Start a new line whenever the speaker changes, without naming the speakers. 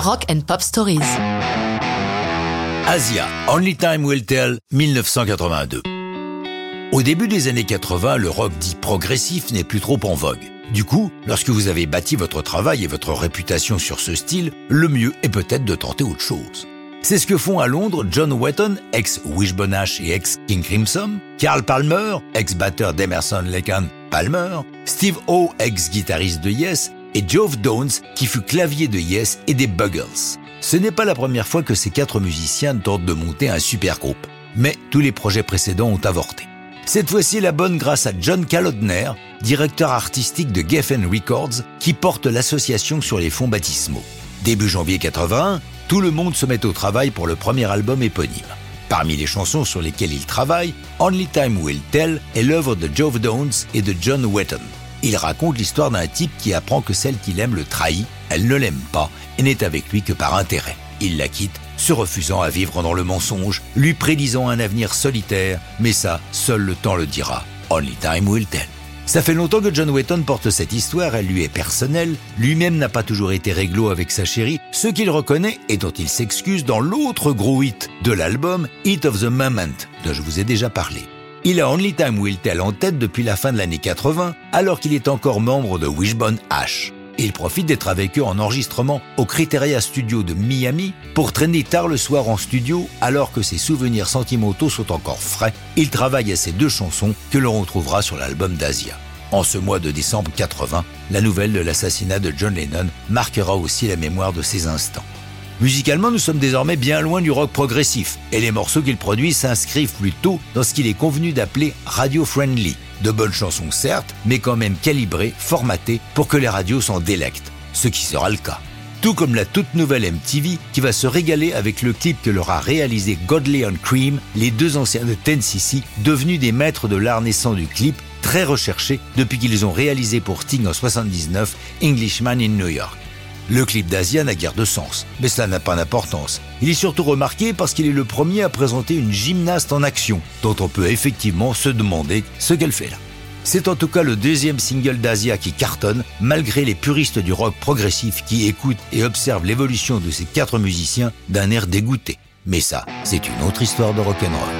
Rock and Pop Stories.
Asia, Only Time Will Tell, 1982. Au début des années 80, le rock dit progressif n'est plus trop en vogue. Du coup, lorsque vous avez bâti votre travail et votre réputation sur ce style, le mieux est peut-être de tenter autre chose. C'est ce que font à Londres John Wetton, ex-Wishbone et ex-King Crimson, Carl Palmer, ex-batteur d'Emerson Lake Palmer, Steve O, ex-guitariste de Yes, et Geoff Downs, qui fut clavier de Yes et des Buggles. Ce n'est pas la première fois que ces quatre musiciens tentent de monter un super groupe, mais tous les projets précédents ont avorté. Cette fois-ci, la bonne grâce à John Kalodner, directeur artistique de Geffen Records, qui porte l'association sur les fonds baptismaux. Début janvier 81, tout le monde se met au travail pour le premier album éponyme. Parmi les chansons sur lesquelles il travaille, Only Time Will Tell est l'œuvre de Geoff Downs et de John Wetton. Il raconte l'histoire d'un type qui apprend que celle qu'il aime le trahit, elle ne l'aime pas et n'est avec lui que par intérêt. Il la quitte, se refusant à vivre dans le mensonge, lui prédisant un avenir solitaire, mais ça, seul le temps le dira. Only time will tell. Ça fait longtemps que John Wetton porte cette histoire, elle lui est personnelle, lui-même n'a pas toujours été réglo avec sa chérie, ce qu'il reconnaît et dont il s'excuse dans l'autre gros hit de l'album, Hit of the Moment, dont je vous ai déjà parlé. Il a Only Time Will Tell en tête depuis la fin de l'année 80, alors qu'il est encore membre de Wishbone Ash. Il profite d'être avec eux en enregistrement au Criteria Studio de Miami pour traîner tard le soir en studio alors que ses souvenirs sentimentaux sont encore frais. Il travaille à ces deux chansons que l'on retrouvera sur l'album d'Asia. En ce mois de décembre 80, la nouvelle de l'assassinat de John Lennon marquera aussi la mémoire de ces instants. Musicalement, nous sommes désormais bien loin du rock progressif, et les morceaux qu'il produit s'inscrivent plutôt dans ce qu'il est convenu d'appeler radio-friendly, de bonnes chansons certes, mais quand même calibrées, formatées pour que les radios s'en délectent, ce qui sera le cas. Tout comme la toute nouvelle MTV qui va se régaler avec le clip que leur a réalisé Godley and Cream, les deux anciens de Ten-CC, devenus des maîtres de l'art naissant du clip, très recherchés depuis qu'ils ont réalisé pour Sting en 79 Englishman in New York. Le clip d'Asia n'a guère de sens, mais cela n'a pas d'importance. Il est surtout remarqué parce qu'il est le premier à présenter une gymnaste en action, dont on peut effectivement se demander ce qu'elle fait là. C'est en tout cas le deuxième single d'Asia qui cartonne, malgré les puristes du rock progressif qui écoutent et observent l'évolution de ces quatre musiciens d'un air dégoûté. Mais ça, c'est une autre histoire de rock'n'roll.